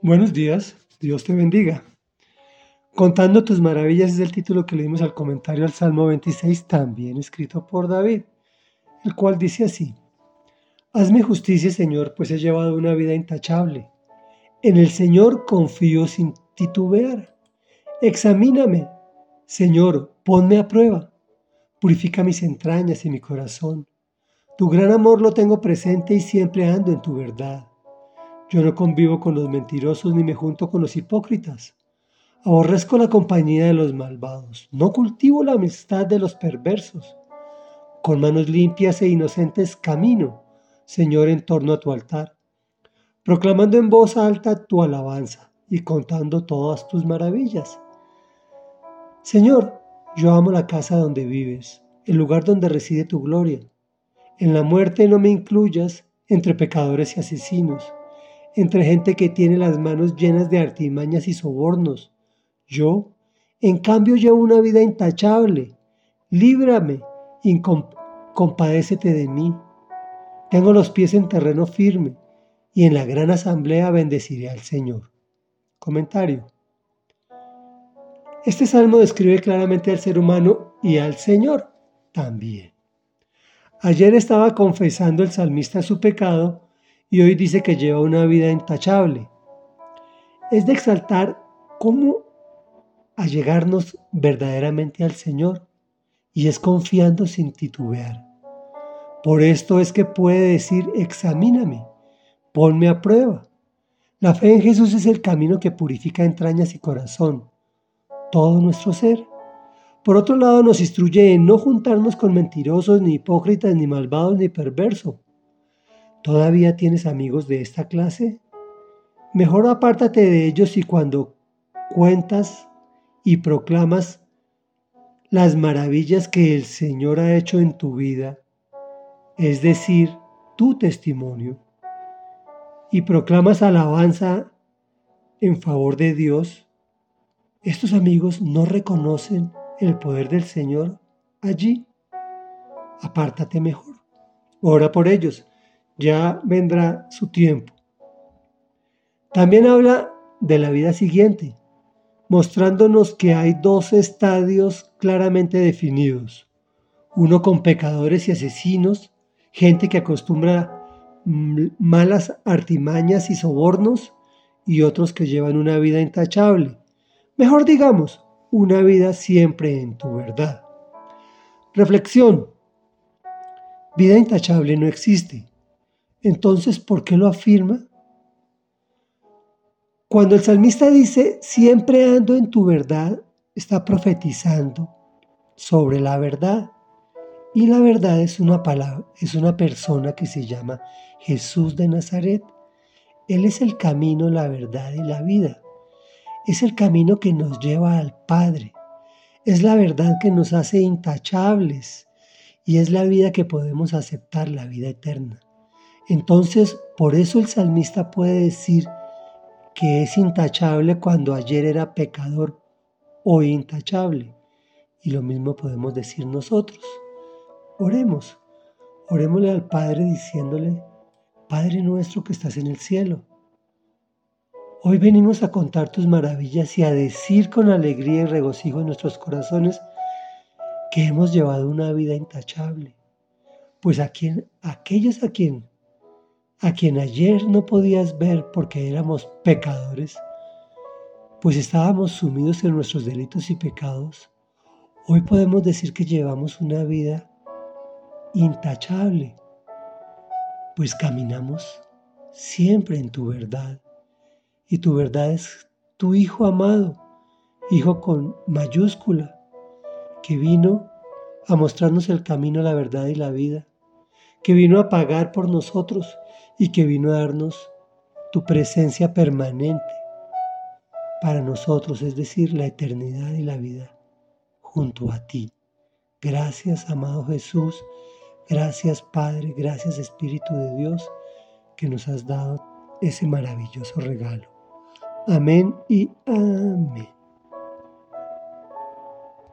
Buenos días, Dios te bendiga. Contando tus maravillas es el título que leímos al comentario al Salmo 26, también escrito por David, el cual dice así, Hazme justicia, Señor, pues he llevado una vida intachable. En el Señor confío sin titubear. Examíname, Señor, ponme a prueba. Purifica mis entrañas y mi corazón. Tu gran amor lo tengo presente y siempre ando en tu verdad. Yo no convivo con los mentirosos ni me junto con los hipócritas. Aborrezco la compañía de los malvados. No cultivo la amistad de los perversos. Con manos limpias e inocentes camino, Señor, en torno a tu altar, proclamando en voz alta tu alabanza y contando todas tus maravillas. Señor, yo amo la casa donde vives, el lugar donde reside tu gloria. En la muerte no me incluyas entre pecadores y asesinos entre gente que tiene las manos llenas de artimañas y sobornos. Yo, en cambio, llevo una vida intachable. Líbrame y compadécete de mí. Tengo los pies en terreno firme y en la gran asamblea bendeciré al Señor. Comentario. Este salmo describe claramente al ser humano y al Señor también. Ayer estaba confesando el salmista su pecado y hoy dice que lleva una vida intachable. Es de exaltar cómo allegarnos verdaderamente al Señor y es confiando sin titubear. Por esto es que puede decir, examíname, ponme a prueba. La fe en Jesús es el camino que purifica entrañas y corazón, todo nuestro ser. Por otro lado, nos instruye en no juntarnos con mentirosos, ni hipócritas, ni malvados, ni perversos, ¿Todavía tienes amigos de esta clase? Mejor apártate de ellos y cuando cuentas y proclamas las maravillas que el Señor ha hecho en tu vida, es decir, tu testimonio, y proclamas alabanza en favor de Dios, estos amigos no reconocen el poder del Señor allí. Apártate mejor. Ora por ellos ya vendrá su tiempo. También habla de la vida siguiente, mostrándonos que hay dos estadios claramente definidos. Uno con pecadores y asesinos, gente que acostumbra malas artimañas y sobornos, y otros que llevan una vida intachable. Mejor digamos, una vida siempre en tu verdad. Reflexión. Vida intachable no existe. Entonces, ¿por qué lo afirma? Cuando el salmista dice, siempre ando en tu verdad, está profetizando sobre la verdad. Y la verdad es una palabra, es una persona que se llama Jesús de Nazaret. Él es el camino, la verdad y la vida. Es el camino que nos lleva al Padre. Es la verdad que nos hace intachables y es la vida que podemos aceptar, la vida eterna. Entonces, por eso el salmista puede decir que es intachable cuando ayer era pecador, hoy intachable. Y lo mismo podemos decir nosotros. Oremos, orémosle al Padre diciéndole, Padre nuestro que estás en el cielo. Hoy venimos a contar tus maravillas y a decir con alegría y regocijo en nuestros corazones que hemos llevado una vida intachable. Pues a quien, aquellos a quien a quien ayer no podías ver porque éramos pecadores, pues estábamos sumidos en nuestros delitos y pecados, hoy podemos decir que llevamos una vida intachable, pues caminamos siempre en tu verdad. Y tu verdad es tu Hijo amado, Hijo con mayúscula, que vino a mostrarnos el camino, la verdad y la vida, que vino a pagar por nosotros y que vino a darnos tu presencia permanente para nosotros, es decir, la eternidad y la vida junto a ti. Gracias, amado Jesús. Gracias, Padre. Gracias, Espíritu de Dios, que nos has dado ese maravilloso regalo. Amén y amén.